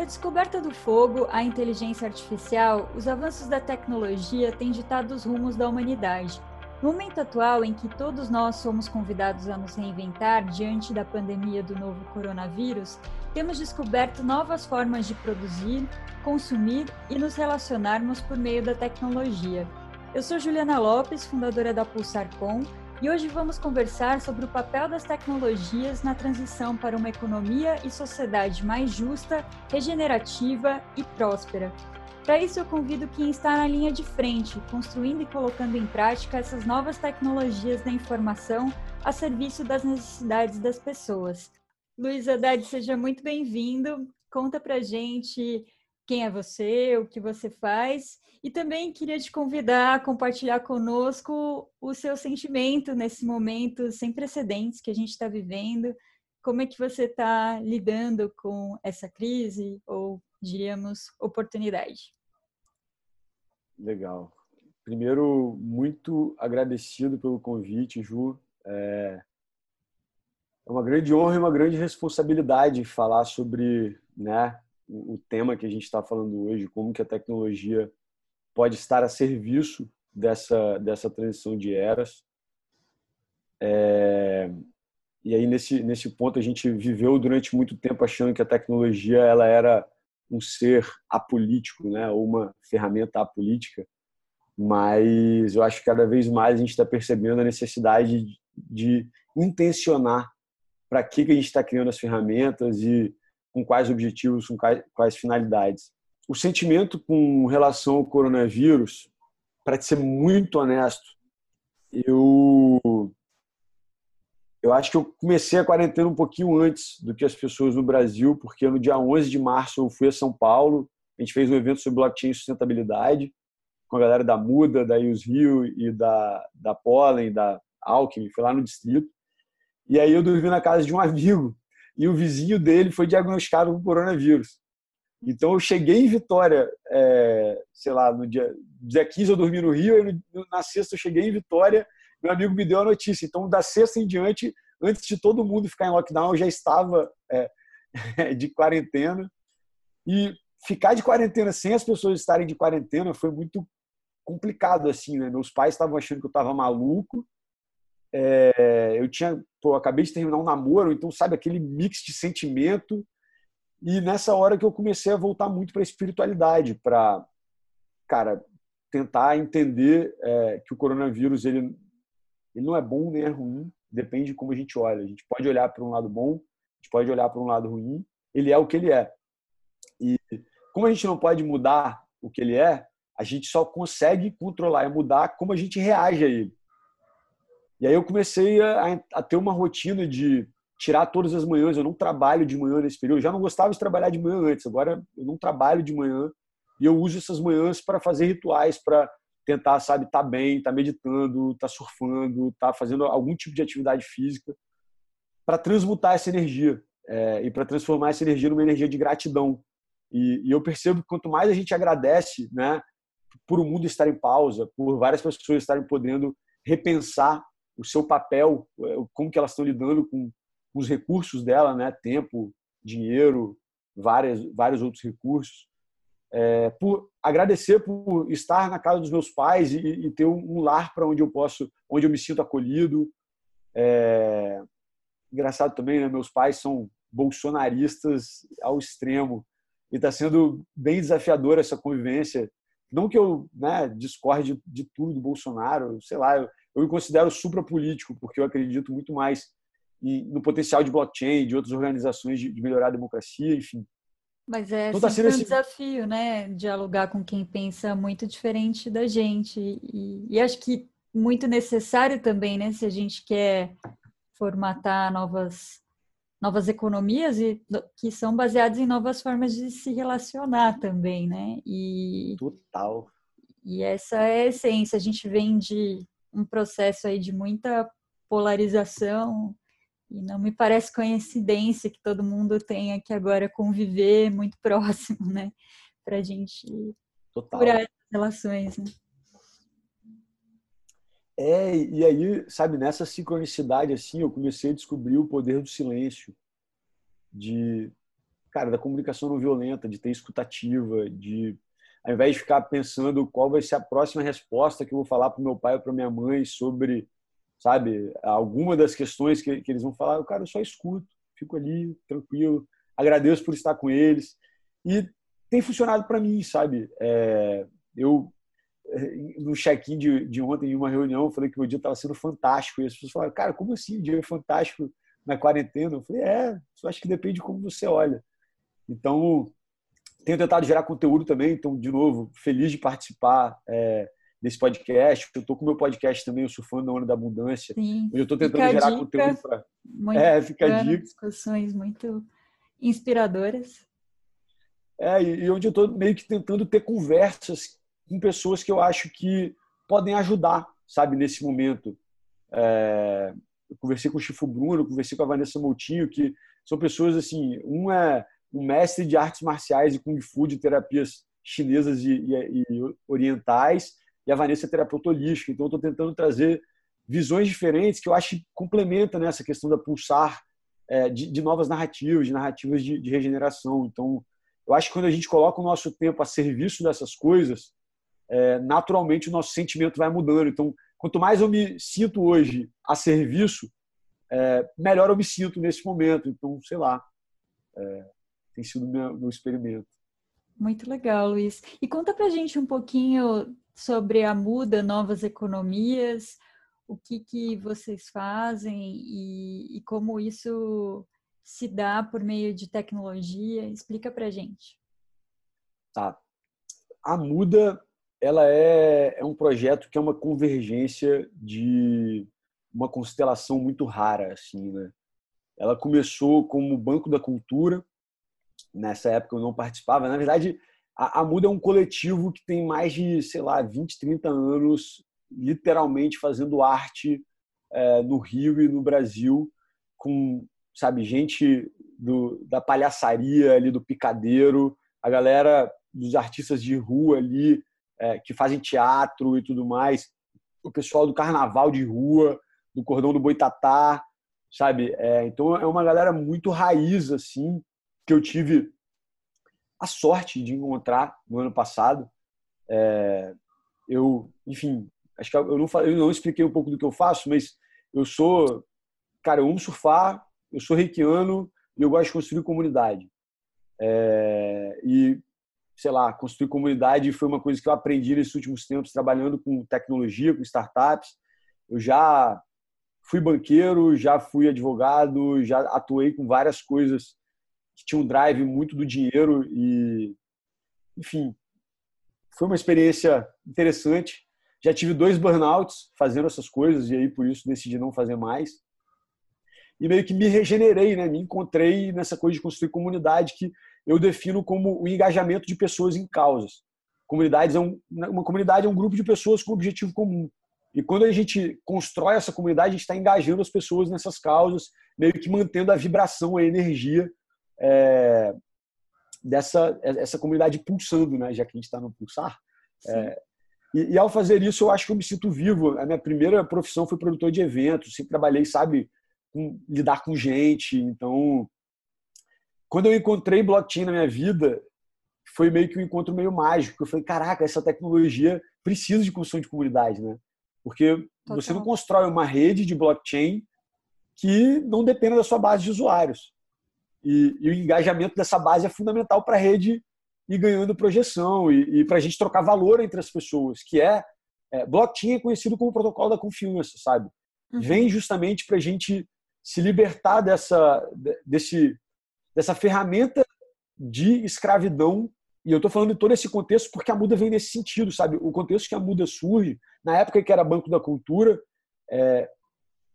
Da descoberta do fogo à inteligência artificial, os avanços da tecnologia têm ditado os rumos da humanidade. No momento atual em que todos nós somos convidados a nos reinventar diante da pandemia do novo coronavírus, temos descoberto novas formas de produzir, consumir e nos relacionarmos por meio da tecnologia. Eu sou Juliana Lopes, fundadora da PulsarCom, e hoje vamos conversar sobre o papel das tecnologias na transição para uma economia e sociedade mais justa, regenerativa e próspera. Para isso, eu convido quem está na linha de frente, construindo e colocando em prática essas novas tecnologias da informação a serviço das necessidades das pessoas. Luiz Haddad, seja muito bem-vindo. Conta para gente quem é você, o que você faz e também queria te convidar a compartilhar conosco o seu sentimento nesse momento sem precedentes que a gente está vivendo. Como é que você está lidando com essa crise ou, diríamos, oportunidade? Legal. Primeiro, muito agradecido pelo convite, Ju. É, é uma grande honra e uma grande responsabilidade falar sobre né, o tema que a gente está falando hoje, como que a tecnologia pode estar a serviço dessa, dessa transição de eras. É, e aí, nesse, nesse ponto, a gente viveu durante muito tempo achando que a tecnologia ela era um ser apolítico, né? ou uma ferramenta apolítica. Mas eu acho que cada vez mais a gente está percebendo a necessidade de, de intencionar para que, que a gente está criando as ferramentas e com quais objetivos, com quais, quais finalidades o sentimento com relação ao coronavírus, para ser muito honesto, eu eu acho que eu comecei a quarentena um pouquinho antes do que as pessoas no Brasil, porque no dia 11 de março eu fui a São Paulo, a gente fez um evento sobre blockchain e sustentabilidade com a galera da Muda, da Ius Rio e da, da Pollen, da Alckmin, fui lá no distrito. E aí eu dormi na casa de um amigo e o vizinho dele foi diagnosticado com coronavírus. Então eu cheguei em Vitória, é, sei lá, no dia, dia 15 eu dormi no Rio, e na sexta eu cheguei em Vitória, meu amigo me deu a notícia. Então da sexta em diante, antes de todo mundo ficar em lockdown, eu já estava é, de quarentena. E ficar de quarentena sem as pessoas estarem de quarentena foi muito complicado assim, né? Meus pais estavam achando que eu estava maluco. É, eu tinha, pô, acabei de terminar um namoro, então sabe aquele mix de sentimento e nessa hora que eu comecei a voltar muito para a espiritualidade, para, cara, tentar entender é, que o coronavírus ele, ele não é bom nem é ruim, depende de como a gente olha. A gente pode olhar para um lado bom, a gente pode olhar para um lado ruim. Ele é o que ele é. E como a gente não pode mudar o que ele é, a gente só consegue controlar e mudar como a gente reage a ele. E aí eu comecei a, a ter uma rotina de tirar todas as manhãs. Eu não trabalho de manhã nesse período. Eu já não gostava de trabalhar de manhã antes. Agora eu não trabalho de manhã e eu uso essas manhãs para fazer rituais para tentar, sabe, estar tá bem, estar tá meditando, estar tá surfando, estar tá fazendo algum tipo de atividade física para transmutar essa energia é, e para transformar essa energia numa energia de gratidão. E, e, eu percebo que quanto mais a gente agradece, né, por o mundo estar em pausa, por várias pessoas estarem podendo repensar o seu papel, é, como que elas estão lidando com os recursos dela, né? Tempo, dinheiro, várias, vários outros recursos. É, por agradecer por estar na casa dos meus pais e, e ter um, lar para onde eu posso, onde eu me sinto acolhido. É, engraçado também, né? Meus pais são bolsonaristas ao extremo e está sendo bem desafiador essa convivência. Não que eu né, discorde de, de tudo do Bolsonaro, sei lá, eu, eu me considero suprapolítico, porque eu acredito muito mais no potencial de blockchain, de outras organizações de, de melhorar a democracia, enfim. Mas é então, tá sempre um esse... desafio, né? Dialogar com quem pensa muito diferente da gente. E, e, acho que muito necessário também, né? Se a gente quer formatar novas, novas economias e, que são baseadas em novas formas de se relacionar também, né? E, Total. E essa é a essência. A gente vem de um processo aí de muita polarização e não me parece coincidência que todo mundo tenha que agora conviver muito próximo, né? Para a gente Total. curar relações. Né? É, e aí, sabe, nessa sincronicidade assim, eu comecei a descobrir o poder do silêncio, de cara, da comunicação não violenta, de ter escutativa, de ao invés de ficar pensando qual vai ser a próxima resposta que eu vou falar para meu pai ou para minha mãe sobre, sabe, alguma das questões que, que eles vão falar, eu, cara, eu só escuto, fico ali, tranquilo, agradeço por estar com eles. E tem funcionado para mim, sabe? É, eu, no check-in de, de ontem, em uma reunião, eu falei que o dia estava sendo fantástico. E as pessoas falaram, cara, como assim? O dia é fantástico na quarentena? Eu falei, é, eu acho que depende de como você olha. Então, tenho tentado gerar conteúdo também, então, de novo, feliz de participar é, desse podcast. Eu estou com o meu podcast também, o Surfando na Onda da Abundância. Sim. Eu estou tentando gerar conteúdo para. É, fica a dica. Discussões muito inspiradoras. É, e onde eu estou meio que tentando ter conversas com pessoas que eu acho que podem ajudar, sabe, nesse momento. É, eu conversei com o Chifo Bruno, conversei com a Vanessa Moutinho, que são pessoas assim, um é um mestre de artes marciais e kung fu de terapias chinesas e, e, e orientais, e a Vanessa é terapeuta holística. Então, eu estou tentando trazer visões diferentes que eu acho que complementam nessa questão da pulsar é, de, de, novas narrativas, de narrativas de, de, regeneração. Então, eu acho que quando a gente coloca o nosso tempo a serviço dessas coisas, é, naturalmente o nosso sentimento vai mudando. Então, quanto mais eu me sinto hoje a serviço, é, melhor eu me sinto nesse momento. Então, sei lá, é, tem sido meu, meu experimento. Muito legal, Luiz. E conta pra gente um pouquinho sobre a Muda Novas Economias, o que, que vocês fazem e, e como isso se dá por meio de tecnologia. Explica pra gente. Tá. A Muda ela é, é um projeto que é uma convergência de uma constelação muito rara, assim, né? Ela começou como Banco da Cultura, nessa época eu não participava. Na verdade, a, a Muda é um coletivo que tem mais de, sei lá, 20, 30 anos literalmente fazendo arte é, no Rio e no Brasil, com, sabe, gente do, da palhaçaria ali, do picadeiro, a galera dos artistas de rua ali, é, que fazem teatro e tudo mais, o pessoal do carnaval de rua, do cordão do Boitatá, sabe? É, então é uma galera muito raiz, assim, que eu tive a sorte de encontrar no ano passado. É, eu, enfim, acho que eu não, eu não expliquei um pouco do que eu faço, mas eu sou, cara, eu amo surfar, eu sou reikiano e eu gosto de construir comunidade. É, e, sei lá, construir comunidade foi uma coisa que eu aprendi nesses últimos tempos, trabalhando com tecnologia, com startups. Eu já fui banqueiro, já fui advogado, já atuei com várias coisas que tinha um drive muito do dinheiro e, enfim, foi uma experiência interessante. Já tive dois burnouts fazendo essas coisas e aí por isso decidi não fazer mais. E meio que me regenerei, né? Me encontrei nessa coisa de construir comunidade que eu defino como o engajamento de pessoas em causas. Comunidades é um, uma comunidade é um grupo de pessoas com objetivo comum. E quando a gente constrói essa comunidade, a gente está engajando as pessoas nessas causas, meio que mantendo a vibração, a energia é, dessa essa comunidade pulsando, né? Já que a gente está no pulsar. É, e, e, ao fazer isso, eu acho que eu me sinto vivo. A minha primeira profissão foi produtor de eventos. Sempre trabalhei, sabe, com, lidar com gente. Então, quando eu encontrei blockchain na minha vida, foi meio que um encontro meio mágico. Eu falei, caraca, essa tecnologia precisa de construção de comunidade, né? Porque Total. você não constrói uma rede de blockchain que não dependa da sua base de usuários. E, e o engajamento dessa base é fundamental para a rede ir ganhando projeção e, e para a gente trocar valor entre as pessoas, que é, é blockchain é conhecido como protocolo da confiança, sabe? Uhum. Vem justamente para a gente se libertar dessa, desse, dessa ferramenta de escravidão. E eu estou falando em todo esse contexto porque a muda vem nesse sentido, sabe? O contexto que a muda surge, na época que era Banco da Cultura, é,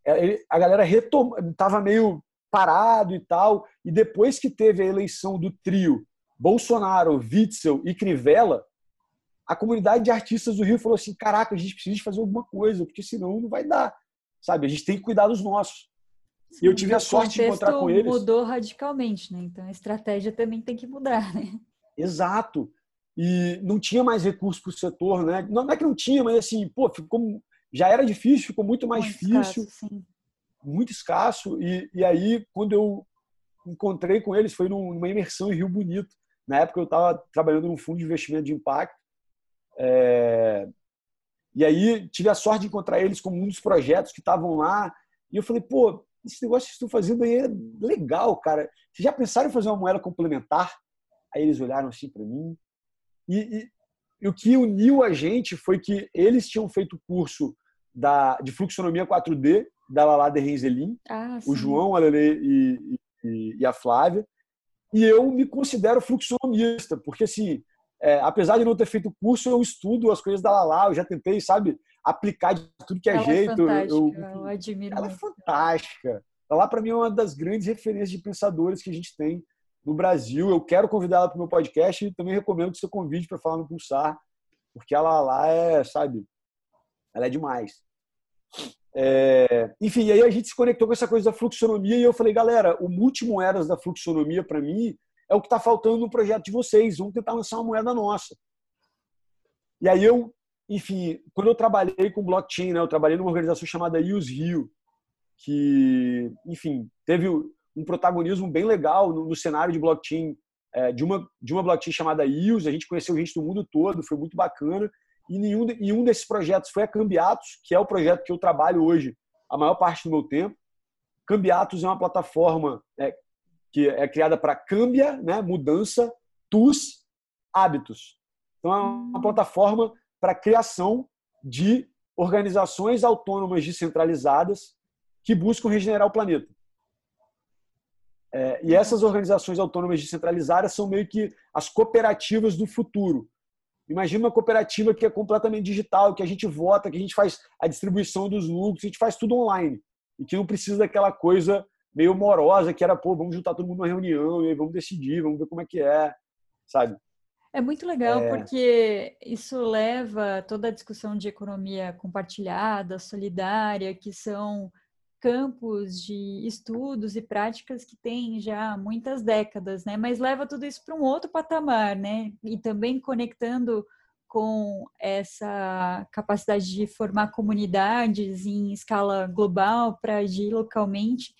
é a galera estava meio parado e tal. E depois que teve a eleição do trio Bolsonaro, Witzel e Crivella, a comunidade de artistas do Rio falou assim: caraca, a gente precisa fazer alguma coisa, porque senão não vai dar. Sabe? A gente tem que cuidar dos nossos. e eu tive a sorte de encontrar com eles. mudou radicalmente, né? Então a estratégia também tem que mudar, né? Exato. E não tinha mais recurso para o setor, né? Não é que não tinha, mas assim, pô, ficou, já era difícil, ficou muito mais muito difícil. Escasso, muito escasso. E, e aí, quando eu encontrei com eles, foi numa imersão em Rio Bonito. Na época eu estava trabalhando num fundo de investimento de impacto. É... E aí tive a sorte de encontrar eles como um dos projetos que estavam lá. E eu falei, pô, esse negócio que estão fazendo aí é legal, cara. Vocês já pensaram em fazer uma moeda complementar? Aí eles olharam assim para mim. E, e, e, o que uniu a gente foi que eles tinham feito o curso da, de fluxonomia 4D da Lala de Renzelin, ah, o João, a Lele e, e, e, a Flávia. E eu me considero fluxonomista, porque assim, é, apesar de não ter feito curso, eu estudo as coisas da Lala, eu já tentei, sabe, aplicar de tudo que é ela é jeito. É eu, eu, admiro. Ela é muito. é fantástica. Ela, para mim, é uma das grandes referências de pensadores que a gente tem no Brasil. Eu quero convidá-la para o meu podcast e também recomendo que você convide para falar no Pulsar, porque ela lá é, sabe, ela é demais. É, enfim, aí a gente se conectou com essa coisa da fluxonomia e eu falei, galera, o multimoedas da fluxonomia, para mim, é o que está faltando no projeto de vocês. Vamos tentar lançar uma moeda nossa. E aí eu, enfim, quando eu trabalhei com blockchain, né, eu trabalhei numa organização chamada Use Rio, que, enfim, teve um protagonismo bem legal no, no cenário de blockchain, é, de, uma, de uma blockchain chamada Use. A gente conheceu gente do mundo todo, foi muito bacana. E nenhum, e um desses projetos foi a Cambiatos, que é o projeto que eu trabalho hoje a maior parte do meu tempo. Cambiatos é uma plataforma é, que é criada para câmbia, né, mudança, tus, hábitos. Então é uma plataforma para criação de organizações autônomas descentralizadas que buscam regenerar o planeta. É, e essas organizações autônomas descentralizadas são meio que as cooperativas do futuro. Imagina uma cooperativa que é completamente digital, que a gente vota, que a gente faz a distribuição dos lucros, a gente faz tudo online. E que não precisa daquela coisa meio morosa que era, pô, vamos juntar todo mundo numa reunião e vamos decidir, vamos ver como é que é, sabe? É muito legal é... porque isso leva toda a discussão de economia compartilhada, solidária, que são campos de estudos e práticas que tem já muitas décadas, né? Mas leva tudo isso para um outro patamar, né? E também conectando com essa capacidade de formar comunidades em escala global para agir localmente,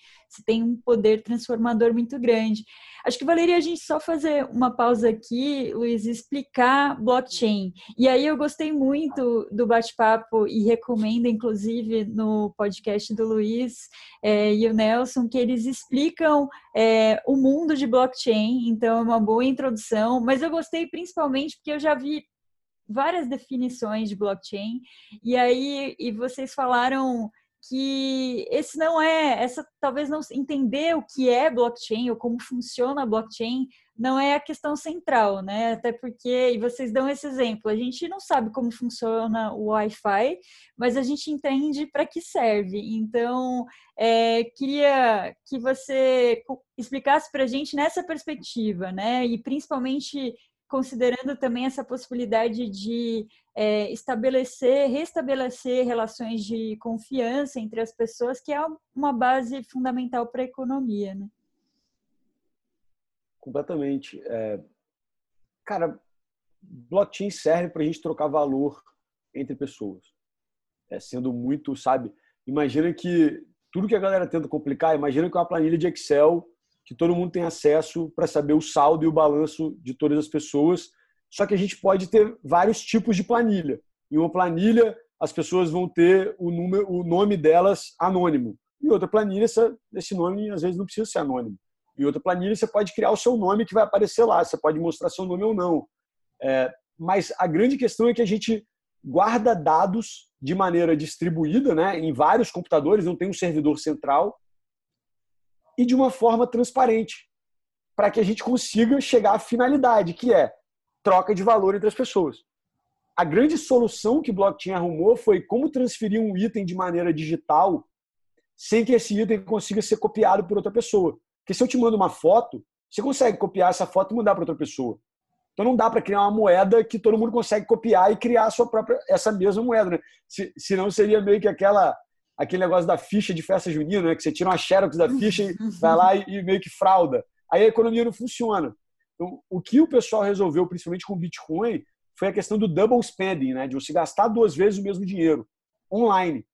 tem um poder transformador muito grande. Acho que valeria a gente só fazer uma pausa aqui, Luiz, explicar blockchain. E aí eu gostei muito do bate-papo e recomendo, inclusive, no podcast do Luiz é, e o Nelson, que eles explicam é, o mundo de blockchain. Então, é uma boa introdução. Mas eu gostei principalmente porque eu já vi várias definições de blockchain, e aí e vocês falaram que esse não é, essa talvez não entender o que é blockchain ou como funciona a blockchain não é a questão central, né? Até porque, e vocês dão esse exemplo, a gente não sabe como funciona o Wi-Fi, mas a gente entende para que serve. Então, é, queria que você explicasse para a gente nessa perspectiva, né? E principalmente considerando também essa possibilidade de é, estabelecer, restabelecer relações de confiança entre as pessoas, que é uma base fundamental para a economia, né? Completamente. É... Cara, blockchain serve para a gente trocar valor entre pessoas. É, sendo muito, sabe? Imagina que tudo que a galera tenta complicar, imagina que é uma planilha de Excel que todo mundo tem acesso para saber o saldo e o balanço de todas as pessoas. Só que a gente pode ter vários tipos de planilha. Em uma planilha, as pessoas vão ter o, número, o nome delas anônimo. Em outra planilha, esse nome às vezes não precisa ser anônimo. Em outra planilha, você pode criar o seu nome que vai aparecer lá. Você pode mostrar seu nome ou não. É, mas a grande questão é que a gente guarda dados de maneira distribuída, né, em vários computadores, não tem um servidor central e de uma forma transparente, para que a gente consiga chegar à finalidade, que é troca de valor entre as pessoas. A grande solução que blockchain arrumou foi como transferir um item de maneira digital sem que esse item consiga ser copiado por outra pessoa. Porque se eu te mando uma foto, você consegue copiar essa foto e mandar para outra pessoa. Então não dá para criar uma moeda que todo mundo consegue copiar e criar sua própria essa mesma moeda, né? Se, senão seria meio que aquela aquele negócio da ficha de festa junina, né? que você tira uma xerox da ficha e vai lá e, meio que frauda. Aí a economia não funciona. Então, o que o pessoal resolveu, principalmente com o Bitcoin, foi a questão do double spending, né? de você gastar duas vezes o mesmo dinheiro online.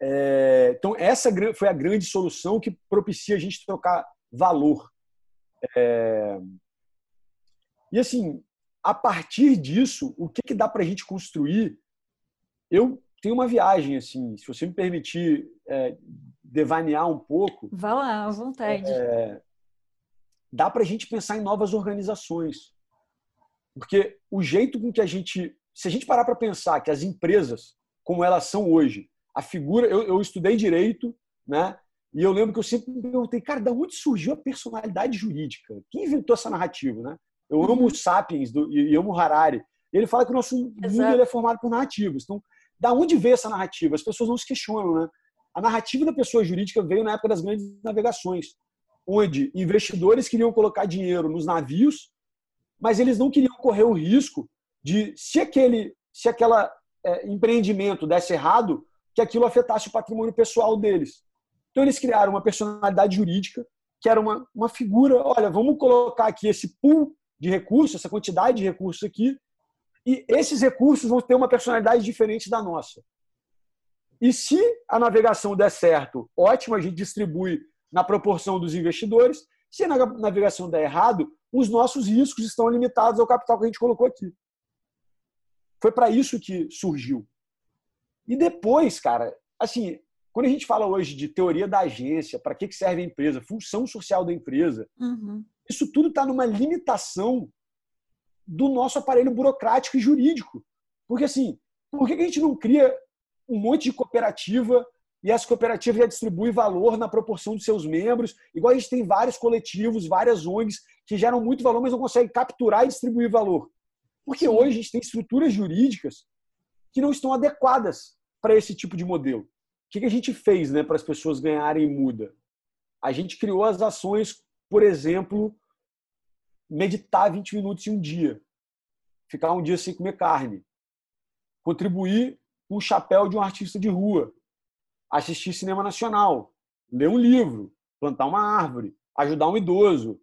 É, então, essa foi a grande solução que propicia a gente trocar valor. É... E assim, a partir disso, o que, que dá para a gente construir? Eu tenho uma viagem, assim, se você me permitir é, devanear um pouco. Vá lá, à vontade. É, dá para a gente pensar em novas organizações. Porque o jeito com que a gente. Se a gente parar para pensar que as empresas, como elas são hoje, a figura. Eu, eu estudei direito, né? E eu lembro que eu sempre me perguntei, cara, da onde surgiu a personalidade jurídica? Quem inventou essa narrativa, né? Eu amo uhum. o Sapiens do, e amo o Harari. Ele fala que o nosso Exato. mundo é formado por narrativas. Então, da onde veio essa narrativa? As pessoas não se questionam, né? A narrativa da pessoa jurídica veio na época das grandes navegações, onde investidores queriam colocar dinheiro nos navios, mas eles não queriam correr o risco de, se aquele, se aquela é, empreendimento desse errado, que aquilo afetasse o patrimônio pessoal deles. Então eles criaram uma personalidade jurídica que era uma, uma figura, olha, vamos colocar aqui esse pool de recursos, essa quantidade de recursos aqui, e esses recursos vão ter uma personalidade diferente da nossa. E se a navegação der certo, ótimo, a gente distribui na proporção dos investidores. Se a navegação der errado, os nossos riscos estão limitados ao capital que a gente colocou aqui. Foi para isso que surgiu. E depois, cara, assim, quando a gente fala hoje de teoria da agência, para que serve a empresa, função social da empresa, uhum. Isso tudo está numa limitação do nosso aparelho burocrático e jurídico. Porque, assim, por que a gente não cria um monte de cooperativa e as cooperativas já distribuem valor na proporção dos seus membros? Igual a gente tem vários coletivos, várias ONGs que geram muito valor, mas não conseguem capturar e distribuir valor. Porque Sim. hoje a gente tem estruturas jurídicas que não estão adequadas para esse tipo de modelo. O que a gente fez né, para as pessoas ganharem muda? A gente criou as ações por exemplo, meditar 20 minutos em um dia, ficar um dia sem comer carne, contribuir com o chapéu de um artista de rua, assistir cinema nacional, ler um livro, plantar uma árvore, ajudar um idoso,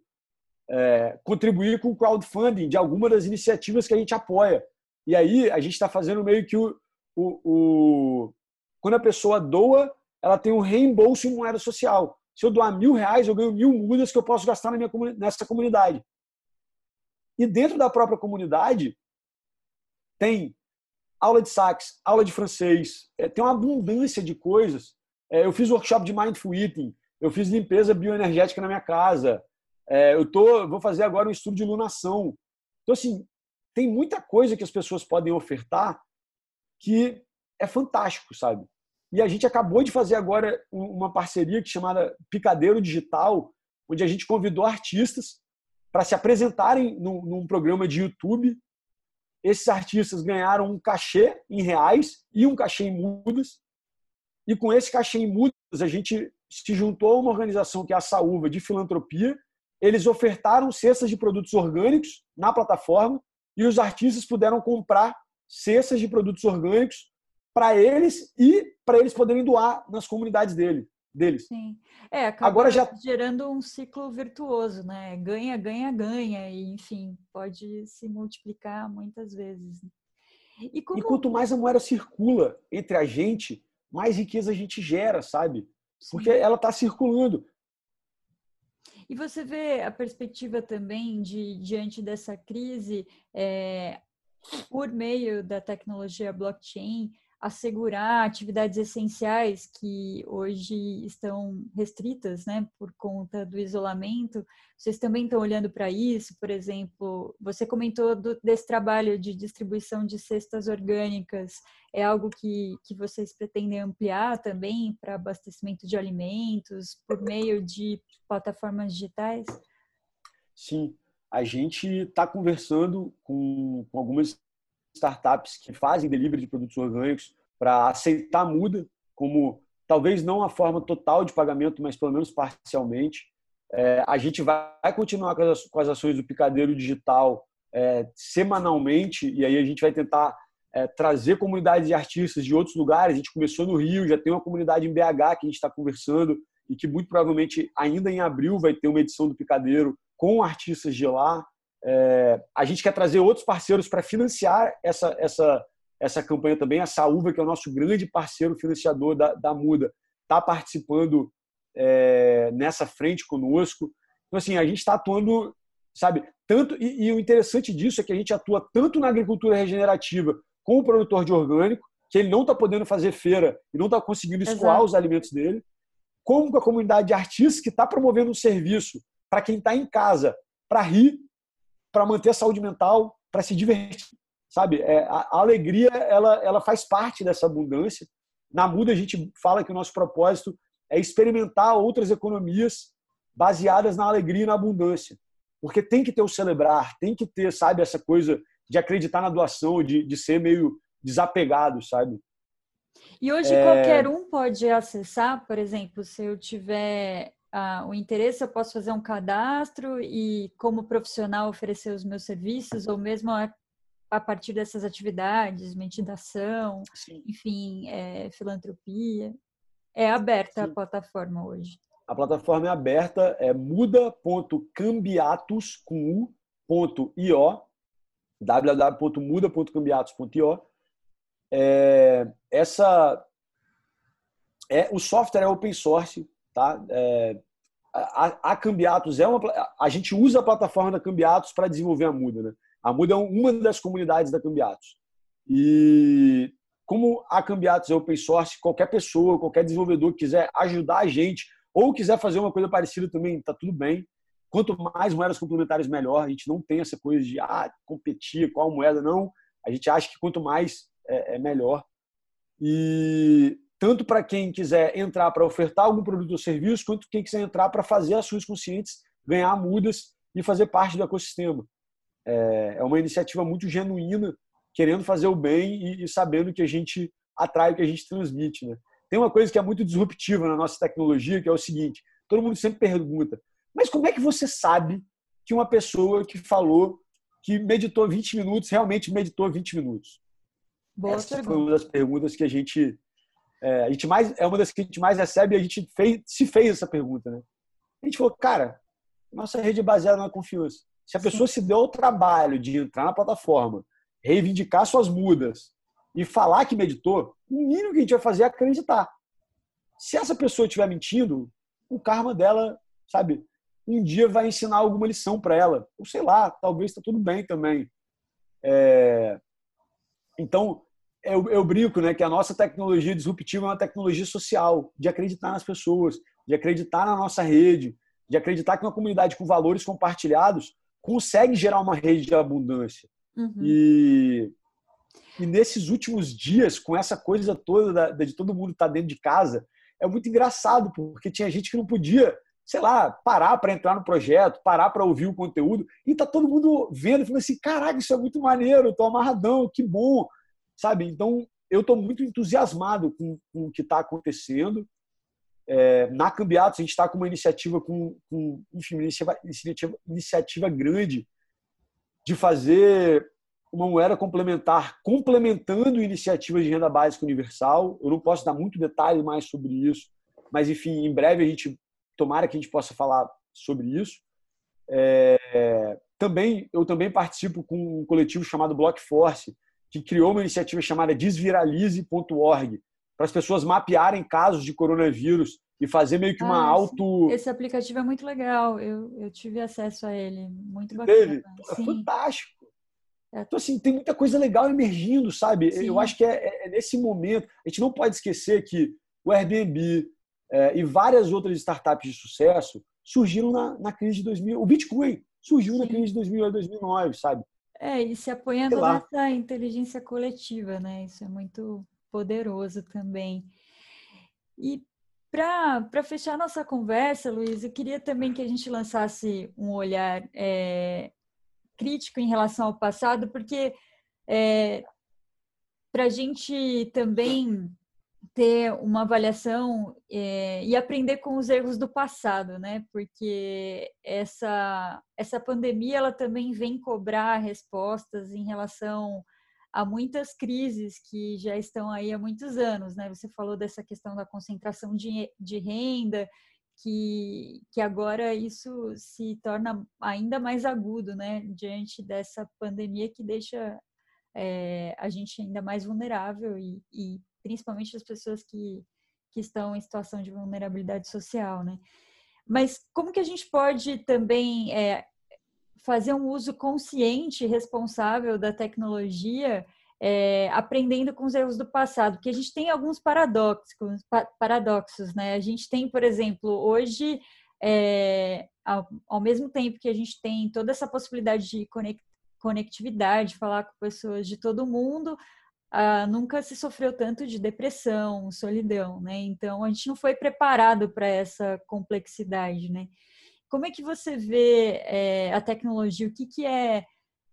é, contribuir com o crowdfunding de alguma das iniciativas que a gente apoia. E aí a gente está fazendo meio que o, o, o, quando a pessoa doa, ela tem um reembolso em moeda social. Se eu doar mil reais, eu ganho mil mudas que eu posso gastar na minha, nessa comunidade. E dentro da própria comunidade, tem aula de sax, aula de francês, é, tem uma abundância de coisas. É, eu fiz workshop de mindful eating, eu fiz limpeza bioenergética na minha casa, é, eu tô, vou fazer agora um estudo de iluminação. Então, assim, tem muita coisa que as pessoas podem ofertar que é fantástico, sabe? E a gente acabou de fazer agora uma parceria que chamada Picadeiro Digital, onde a gente convidou artistas para se apresentarem num, num, programa de YouTube. Esses artistas ganharam um cachê em reais e um cachê em mudas. E com esse cachê em mudas, a gente se juntou a uma organização que é a Saúva de Filantropia. Eles ofertaram cestas de produtos orgânicos na plataforma e os artistas puderam comprar cestas de produtos orgânicos para eles e para eles poderem doar nas comunidades dele, deles. Sim. É, acaba Agora já gerando um ciclo virtuoso, né? Ganha, ganha, ganha e enfim, pode se multiplicar muitas vezes. E, como... e quanto mais a moeda circula entre a gente, mais riqueza a gente gera, sabe? Porque Sim. ela está circulando. E você vê a perspectiva também de diante dessa crise, é, por meio da tecnologia blockchain, assegurar atividades essenciais que hoje estão restritas, né, por conta do isolamento. Vocês também estão olhando para isso, por exemplo, você comentou do, desse trabalho de distribuição de cestas orgânicas, é algo que, que vocês pretendem ampliar também para abastecimento de alimentos por meio de plataformas digitais? Sim, a gente está conversando com, com algumas startups que fazem delivery de produtos orgânicos para aceitar a muda como talvez não a forma total de pagamento, mas pelo menos parcialmente. É, a gente vai continuar com as, com as, ações do Picadeiro Digital é, semanalmente e aí a gente vai tentar é, trazer comunidades de artistas de outros lugares. A gente começou no Rio, já tem uma comunidade em BH que a gente está conversando e que muito provavelmente ainda em abril vai ter uma edição do Picadeiro com artistas de lá. É, a gente quer trazer outros parceiros para financiar essa, essa, essa campanha também. A Saúva, que é o nosso grande parceiro financiador da, da Muda, está participando é, nessa frente conosco. Então, assim, a gente está atuando, sabe, tanto, e, e, o interessante disso é que a gente atua tanto na agricultura regenerativa com o produtor de orgânico, que ele não está podendo fazer feira e não está conseguindo escoar Exato. os alimentos dele, como com a comunidade de artistas que está promovendo um serviço para quem está em casa, para rir, para manter a saúde mental, para se divertir, sabe? É, a, a, alegria ela, ela faz parte dessa abundância. Na Muda a gente fala que o nosso propósito é experimentar outras economias baseadas na alegria e na abundância, porque tem que ter o celebrar, tem que ter, sabe, essa coisa de acreditar na doação, de, de ser meio desapegado, sabe? E hoje é... qualquer um pode acessar, por exemplo, se eu tiver ah, o interesse, eu posso fazer um cadastro e, como profissional, oferecer os meus serviços, ou mesmo a, a partir dessas atividades, meditação, Sim. enfim, é, filantropia. É aberta Sim. a plataforma hoje. A plataforma é aberta, é muda.cambiatos.io, www.muda.cambiatos.io é, essa é o software é open source, tá? É, a, a Cambiatos é uma a gente usa a plataforma da Cambiatos para desenvolver a Muda, né? A Muda é uma das comunidades da Cambiatos. E como a Cambiatos é open source, qualquer pessoa, qualquer desenvolvedor que quiser ajudar a gente ou quiser fazer uma coisa parecida também, tá tudo bem. Quanto mais moedas complementares, melhor. A gente não tem essa coisa de ah, competir, qual moeda, não. A gente acha que quanto mais é, é melhor. E tanto para quem quiser entrar para ofertar algum produto ou serviço, quanto quem quiser entrar para fazer ações conscientes, ganhar mudas e fazer parte do ecossistema. É, é uma iniciativa muito genuína, querendo fazer o bem e, e sabendo que a gente atrai o que a gente transmite. Né? Tem uma coisa que é muito disruptiva na nossa tecnologia, que é o seguinte: todo mundo sempre pergunta, mas como é que você sabe que uma pessoa que falou que meditou 20 minutos realmente meditou 20 minutos? Boa Essa pergunta. foi uma das perguntas que a gente é, a gente mais é uma das que a gente mais recebe e a gente fez, se fez essa pergunta, né? A gente falou, cara, nossa rede é baseada na confiança. Se a pessoa Sim. se deu o trabalho de entrar na plataforma, reivindicar suas mudas e falar que meditou, o mínimo que a gente vai fazer é acreditar. Se essa pessoa estiver mentindo, o karma dela, sabe, um dia vai ensinar alguma lição para ela. Ou sei lá, talvez está tudo bem também. É... Então, eu, eu brinco né, que a nossa tecnologia disruptiva é uma tecnologia social, de acreditar nas pessoas, de acreditar na nossa rede, de acreditar que uma comunidade com valores compartilhados consegue gerar uma rede de abundância. Uhum. E, e nesses últimos dias, com essa coisa toda da, de todo mundo estar tá dentro de casa, é muito engraçado, porque tinha gente que não podia, sei lá, parar para entrar no projeto, parar para ouvir o conteúdo, e tá todo mundo vendo falando assim: caraca, isso é muito maneiro, tô amarradão, que bom, sabe? Então, eu estou muito entusiasmado com, com o que está acontecendo. É, na Cambiatos, a gente está com uma iniciativa, com, com enfim, iniciativa, iniciativa, iniciativa grande de fazer uma moeda complementar, complementando iniciativas de renda básica universal. Eu não posso dar muito detalhe mais sobre isso, mas enfim, em breve a gente tomara que a gente possa falar sobre isso. É, também eu também participo com um coletivo chamado Block Force, que criou uma iniciativa chamada desviralize.org, para as pessoas mapearem casos de coronavírus e fazer meio que uma ah, auto. Esse aplicativo é muito legal, eu, eu tive acesso a ele, muito bacana. Teve? É fantástico. É. Então, assim, tem muita coisa legal emergindo, sabe? Sim. Eu acho que é, é, é, nesse momento. A gente não pode esquecer que o Airbnb é, e várias outras startups de sucesso surgiram na, na crise de 2000. O Bitcoin surgiu Sim. na crise de 2008, 2009, sabe? É, e se apoiando nessa inteligência coletiva, né? Isso é muito poderoso também. E para fechar nossa conversa, Luiz, eu queria também que a gente lançasse um olhar é, crítico em relação ao passado, porque é, para a gente também ter uma avaliação é, e aprender com os erros do passado, né? Porque essa essa pandemia ela também vem cobrar respostas em relação a muitas crises que já estão aí há muitos anos, né? Você falou dessa questão da concentração de, de renda, que, que agora isso se torna ainda mais agudo, né? Diante dessa pandemia que deixa é, a gente ainda mais vulnerável e, e principalmente as pessoas que, que estão em situação de vulnerabilidade social, né? Mas como que a gente pode também é, fazer um uso consciente e responsável da tecnologia, é, aprendendo com os erros do passado? Porque a gente tem alguns paradoxos, paradoxos, né? A gente tem, por exemplo, hoje, é, ao, ao, mesmo tempo que a gente tem toda essa possibilidade de conectividade, falar com pessoas de todo mundo, ah, nunca se sofreu tanto de depressão, solidão, né? Então a gente não foi preparado para essa complexidade, né? Como é que você vê é, a tecnologia? O que, que é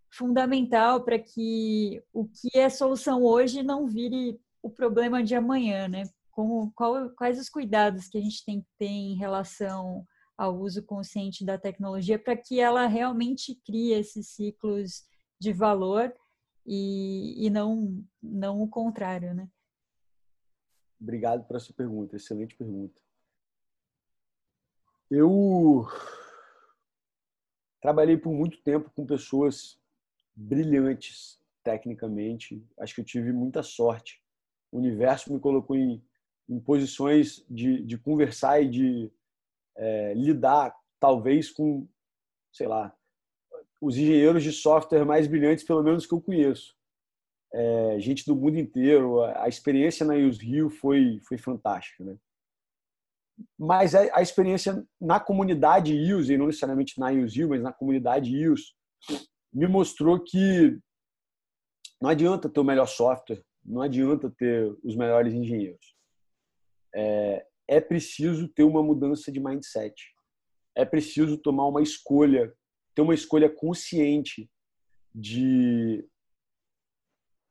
fundamental para que o que é solução hoje não vire o problema de amanhã, né? Como, qual, quais os cuidados que a gente tem que ter em relação ao uso consciente da tecnologia para que ela realmente crie esses ciclos de valor e, e não, não o contrário, né? Obrigado por essa pergunta, excelente pergunta. Eu trabalhei por muito tempo com pessoas brilhantes tecnicamente. Acho que eu tive muita sorte. O universo me colocou em, em posições de, de conversar e de é, lidar, talvez, com, sei lá, os engenheiros de software mais brilhantes, pelo menos que eu conheço. É, gente do mundo inteiro. A, experiência na Use Rio foi, foi fantástica. Né? Mas a, a, experiência na comunidade Use, e não necessariamente na Use Rio, mas na comunidade Use, me mostrou que não adianta ter o melhor software, não adianta ter os melhores engenheiros. É, é preciso ter uma mudança de mindset. É preciso tomar uma escolha ter uma escolha consciente de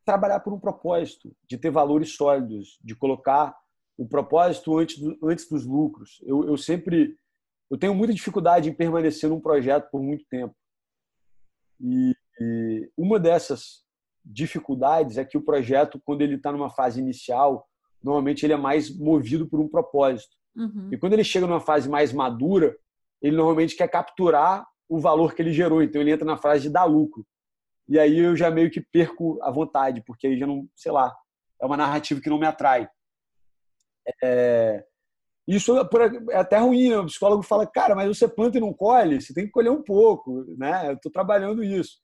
trabalhar por um propósito, de ter valores sólidos, de colocar o propósito antes, do, antes dos lucros. Eu, eu sempre eu tenho muita dificuldade em permanecer num projeto por muito tempo. E, e uma dessas dificuldades é que o projeto, quando ele está numa fase inicial, normalmente ele é mais movido por um propósito. Uhum. E quando ele chega numa fase mais madura, ele normalmente quer capturar o valor que ele gerou. Então ele entra na frase de dar lucro. E aí eu já meio que perco a vontade, porque aí já não, sei lá, é uma narrativa que não me atrai. É... Isso é até ruim, né? o psicólogo fala, cara, mas você planta e não colhe, você tem que colher um pouco, né? Eu estou trabalhando isso.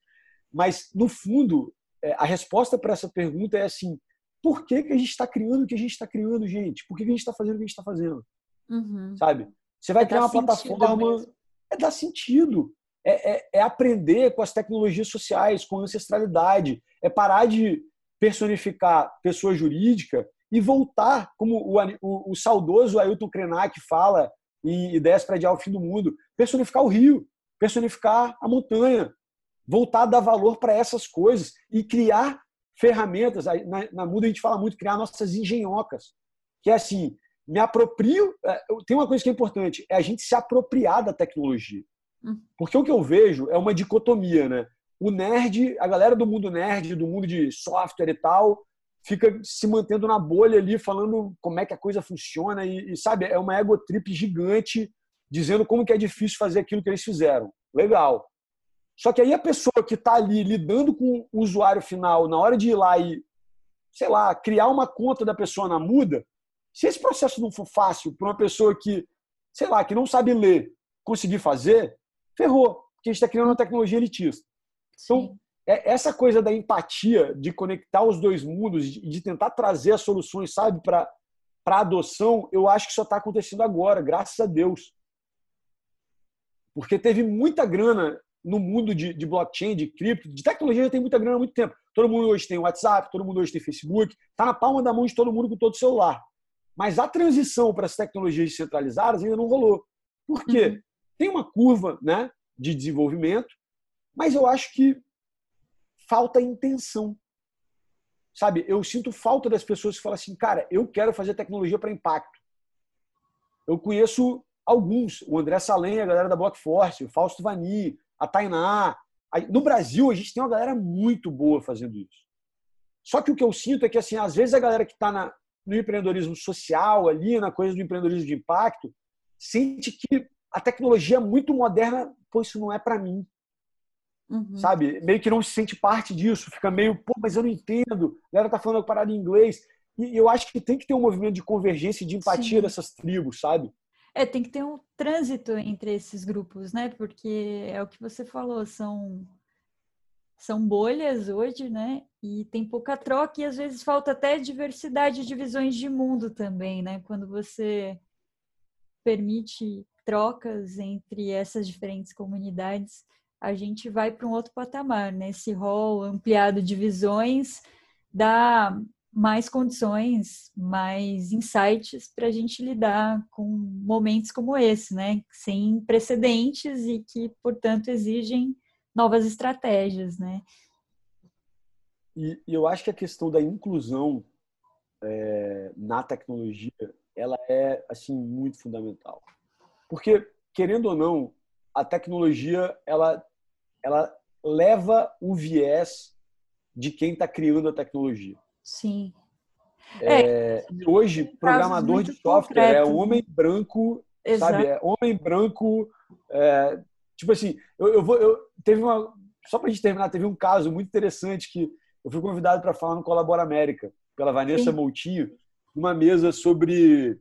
Mas, no fundo, é, a resposta para essa pergunta é assim, por que, que a gente está criando o que a gente está criando, gente? Por que, que a gente está fazendo o que a gente está fazendo? Uhum. Sabe? Você vai criar uma plataforma... Mesmo é dar sentido. É, é, é, aprender com as tecnologias sociais, com a ancestralidade. É parar de personificar pessoa jurídica e voltar, como o, o, o saudoso Ailton Krenak fala em Ideias para Adiar o Fim do Mundo, personificar o rio, personificar a montanha, voltar a dar valor para essas coisas e criar ferramentas. Na, na Muda a gente fala muito criar nossas engenhocas, que é assim, me aproprio. É, tem uma coisa que é importante: é a gente se apropriar da tecnologia. Hum. Porque o que eu vejo é uma dicotomia, né? O nerd, a galera do mundo nerd, do mundo de software e tal, fica se mantendo na bolha ali, falando como é que a coisa funciona e, e sabe, é uma ego trip gigante dizendo como que é difícil fazer aquilo que eles fizeram. Legal. Só que aí a pessoa que está ali lidando com o usuário final, na hora de ir lá e, sei lá, criar uma conta da pessoa na muda, se esse processo não for fácil para uma pessoa que, sei lá, que não sabe ler, conseguir fazer, ferrou, porque a gente está criando uma tecnologia elitista. Então, é essa coisa da empatia, de conectar os dois mundos, de tentar trazer as soluções, sabe, para a adoção, eu acho que só está acontecendo agora, graças a Deus. Porque teve muita grana no mundo de, de blockchain, de cripto, de tecnologia já tem muita grana há muito tempo. Todo mundo hoje tem WhatsApp, todo mundo hoje tem Facebook, está na palma da mão de todo mundo com todo celular. Mas a transição para as tecnologias descentralizadas ainda não rolou. Por quê? Uhum. Tem uma curva né, de desenvolvimento, mas eu acho que falta intenção. Sabe, eu sinto falta das pessoas que falam assim, cara, eu quero fazer tecnologia para impacto. Eu conheço alguns, o André Salem, a galera da Blockforce, o Fausto Vani, a Tainá. No Brasil, a gente tem uma galera muito boa fazendo isso. Só que o que eu sinto é que, assim, às vezes a galera que está na, no empreendedorismo social, ali, na coisa do empreendedorismo de impacto, sente que a tecnologia é muito moderna, pô, isso não é para mim. Uhum. Sabe? Meio que não se sente parte disso, fica meio, pô, mas eu não entendo, a galera tá falando parada em inglês. E eu acho que tem que ter um movimento de convergência e de empatia Sim. dessas tribos, sabe? É, tem que ter um trânsito entre esses grupos, né? Porque é o que você falou, são são bolhas hoje, né? E tem pouca troca e às vezes falta até diversidade de visões de mundo também, né? Quando você permite trocas entre essas diferentes comunidades, a gente vai para um outro patamar, né? Esse rol ampliado de visões dá mais condições, mais insights para a gente lidar com momentos como esse, né? Sem precedentes e que, portanto, exigem novas estratégias, né? E, e eu acho que a questão da inclusão é, na tecnologia, ela é assim muito fundamental, porque querendo ou não, a tecnologia ela ela leva o viés de quem está criando a tecnologia. Sim. É, é, hoje, programador de software é homem branco, Exato. sabe? É homem branco, é, Tipo assim, eu, eu vou. Eu, teve uma. Só para a gente terminar, teve um caso muito interessante que eu fui convidado para falar no Colabora América, pela Vanessa Sim. Moutinho, numa mesa sobre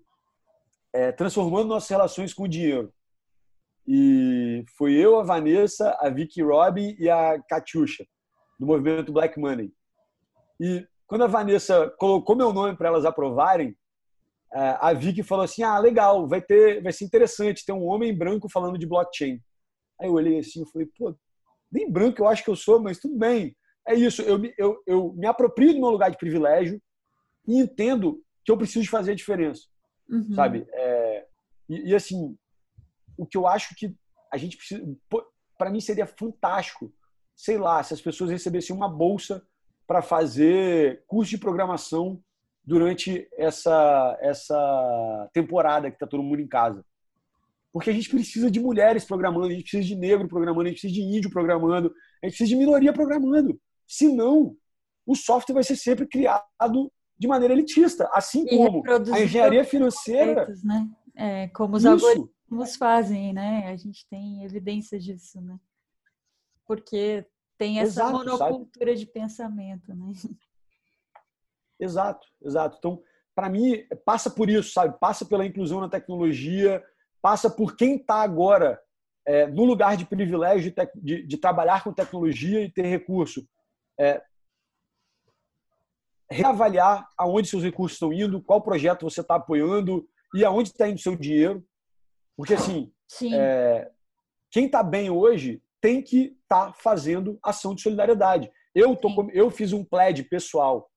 é, transformando nossas relações com o dinheiro. E foi eu, a Vanessa, a Vicky Robin e a Katiusha, do movimento Black Money. E quando a Vanessa colocou meu nome para elas aprovarem, é, a Vicky falou assim: "Ah, legal, vai ter, vai ser interessante ter um homem branco falando de blockchain". Aí eu olhei assim e falei, pô, nem branco eu acho que eu sou, mas tudo bem. É isso, eu, eu, eu me aproprio do meu lugar de privilégio e entendo que eu preciso fazer a diferença, uhum. sabe? É, e, e, assim, o que eu acho que a gente precisa... Para mim seria fantástico, sei lá, se as pessoas recebessem uma bolsa para fazer curso de programação durante essa, essa temporada que está todo mundo em casa. Porque a gente precisa de mulheres programando, a gente precisa de negro programando, a gente precisa de índio programando, a gente precisa de minoria programando. Senão, o software vai ser sempre criado de maneira elitista, assim e como a engenharia financeira. Né? É, como os isso. algoritmos fazem, né? A gente tem evidência disso, né? Porque tem essa exato, monocultura sabe? de pensamento, né? Exato, exato. Então, para mim, passa por isso, sabe? Passa pela inclusão na tecnologia, passa por quem está agora é, no lugar de privilégio de, de, de, trabalhar com tecnologia e ter recurso. É, reavaliar aonde seus recursos estão indo, qual projeto você está apoiando e aonde está indo seu dinheiro. Porque, assim, é, quem está bem hoje tem que estar tá fazendo ação de solidariedade. Eu, tô, eu fiz um pledge pessoal,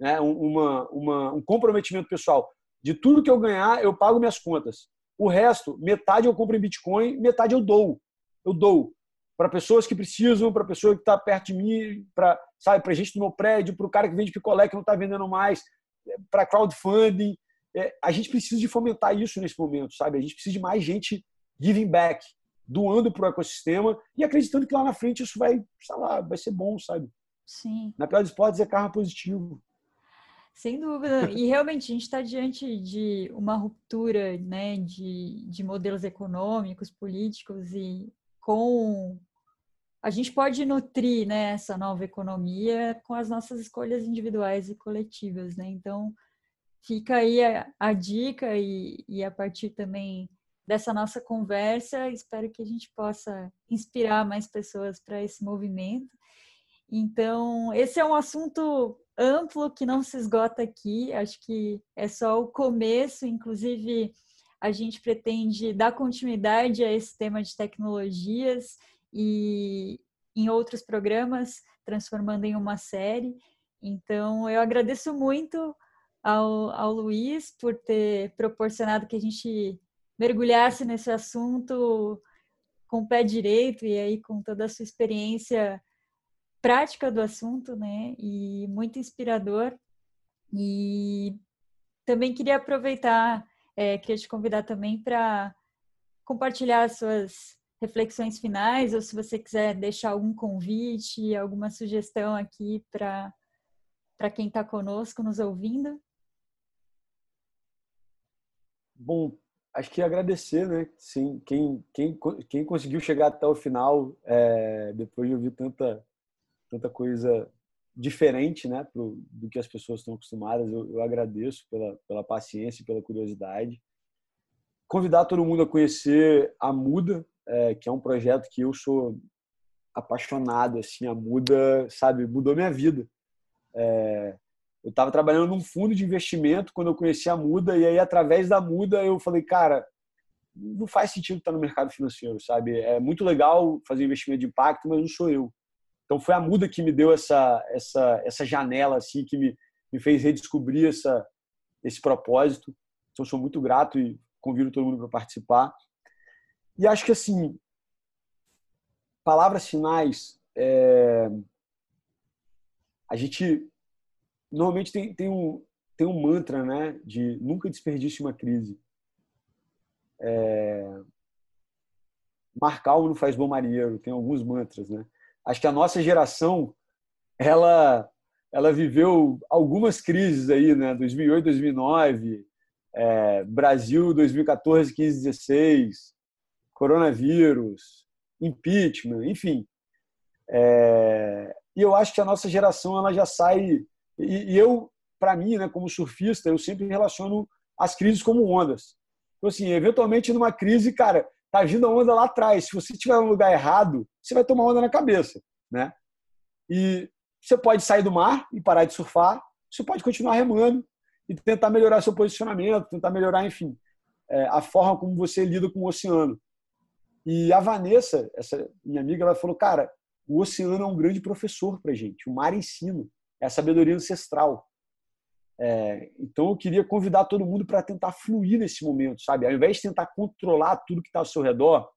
né, uma, uma, um comprometimento pessoal. De tudo que eu ganhar, eu pago minhas contas. O resto, metade eu compro em Bitcoin, metade eu dou. Eu dou para pessoas que precisam, para pessoa que está perto de mim, para sabe, para gente do meu prédio, para o cara que vende picolé que não está vendendo mais, é, para crowdfunding. É, a gente precisa de fomentar isso nesse momento, sabe? A gente precisa de mais gente giving back, doando para o ecossistema e acreditando que lá na frente isso vai, sei lá, vai ser bom, sabe? Sim. Na pior dos hipóteses é karma positivo. Sem dúvida. E realmente a gente está diante de uma ruptura né, de, de modelos econômicos, políticos, e com. A gente pode nutrir né, essa nova economia com as nossas escolhas individuais e coletivas. Né? Então, fica aí a, a dica, e, e a partir também dessa nossa conversa, espero que a gente possa inspirar mais pessoas para esse movimento. Então, esse é um assunto amplo que não se esgota aqui. Acho que é só o começo, inclusive a gente pretende dar continuidade a esse tema de tecnologias e em outros programas, transformando em uma série. Então, eu agradeço muito ao, ao Luiz por ter proporcionado que a gente mergulhasse nesse assunto com o pé direito e aí com toda a sua experiência prática do assunto, né? E muito inspirador. E também queria aproveitar, é, queria te convidar também para compartilhar as suas reflexões finais, ou se você quiser deixar algum convite, alguma sugestão aqui para para quem está conosco, nos ouvindo. Bom, acho que agradecer, né? Sim, quem, quem, quem conseguiu chegar até o final, é, depois de ouvir tanta tanta coisa diferente né, pro, do que as pessoas estão acostumadas. Eu, eu agradeço pela, pela paciência e pela curiosidade. convidar todo mundo a conhecer a Muda, é, que é um projeto que eu sou apaixonado, assim, a Muda, sabe, mudou minha vida. É, eu estava trabalhando num fundo de investimento quando eu conheci a Muda e aí através da Muda eu falei, cara, não faz sentido estar no mercado financeiro, sabe? É muito legal fazer investimento de impacto, mas não sou eu. Então foi a Muda que me deu essa essa essa janela assim que me, me fez redescobrir essa esse propósito. Então sou muito grato e convido todo mundo para participar. E acho que assim, palavras finais, é... a gente normalmente tem, tem, um, tem um mantra, né, de nunca desperdice uma crise. É... Mar calmo não faz bom marinheiro, tem alguns mantras, né? Acho que a nossa geração, ela ela viveu algumas crises aí, né? 2008, 2009, é, Brasil 2014, 15, 16, coronavírus, impeachment, enfim. É, e eu acho que a nossa geração ela já sai e, e eu, para mim, né, como surfista, eu sempre relaciono as crises como ondas. Então, assim, eventualmente numa crise, cara, tá vindo a onda lá atrás. Se você estiver no lugar errado, você vai tomar onda na cabeça, né? E você pode sair do mar e parar de surfar, você pode continuar remando e tentar melhorar seu posicionamento, tentar melhorar, enfim, é, a forma como você lida com o oceano. E a Vanessa, essa minha amiga, ela falou, cara, o oceano é um grande professor para gente, o mar ensina é a sabedoria ancestral. É, então eu queria convidar todo mundo para tentar fluir nesse momento, sabe? Ao invés de tentar controlar tudo que está ao seu redor,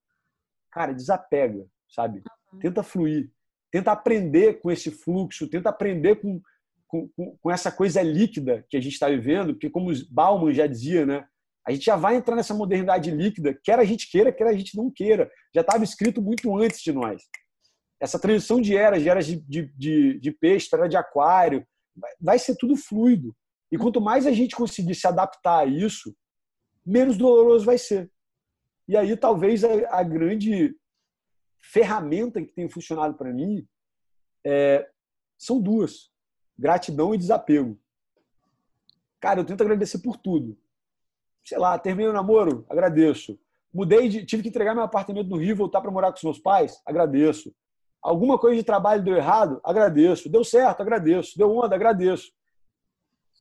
cara, desapega, sabe? Uhum. Tenta fluir, tenta aprender com esse fluxo, tenta aprender com, com, com essa coisa líquida que a gente está vivendo, porque como Bauman já dizia, né? A gente já vai entrar nessa modernidade líquida, quer a gente queira, quer a gente não queira. Já estava escrito muito antes de nós essa transição de eras, de eras de, de, de, de peixe era de aquário, vai ser tudo fluido. E quanto mais a gente conseguir se adaptar a isso, menos doloroso vai ser. E aí, talvez, a, a grande ferramenta que tem funcionado para mim é, são duas: gratidão e desapego. Cara, eu tento agradecer por tudo. Sei lá, terminei o namoro, agradeço. Mudei de, tive que entregar meu apartamento no Rio, voltar para morar com os meus pais, agradeço. Alguma coisa de trabalho deu errado? Agradeço. Deu certo? Agradeço. Deu onda? Agradeço.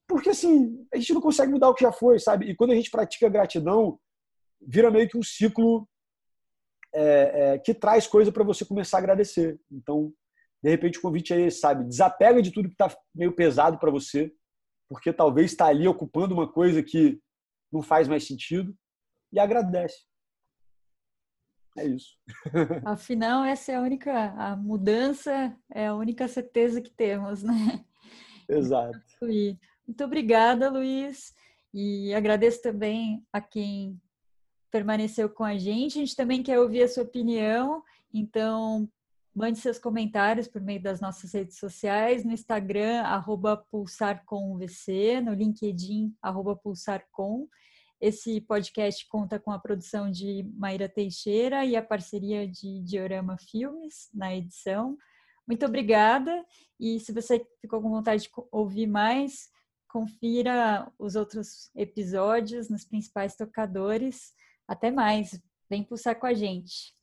Porque, assim, a gente não consegue mudar o que já foi, sabe? E quando a gente pratica gratidão, vira meio que um ciclo é, é, que traz coisa para você começar a agradecer. Então, de repente, o convite é esse, sabe? Desapega de tudo que está meio pesado para você, porque talvez está ali ocupando uma coisa que não faz mais sentido, e agradece. É isso. Afinal, essa é a única, a mudança é a única certeza que temos, né? Exato. Muito obrigada, Luiz. E agradeço também a quem permaneceu com a gente. A gente também quer ouvir a sua opinião, então mande seus comentários por meio das nossas redes sociais, no Instagram, arroba pulsarcomvc, no LinkedIn, arroba pulsarcom. Esse podcast conta com a produção de Maíra Teixeira e a parceria de Diorama Filmes na edição. Muito obrigada. E se você ficou com vontade de ouvir mais, confira os outros episódios nos principais tocadores. Até mais. Vem pulsar com a gente.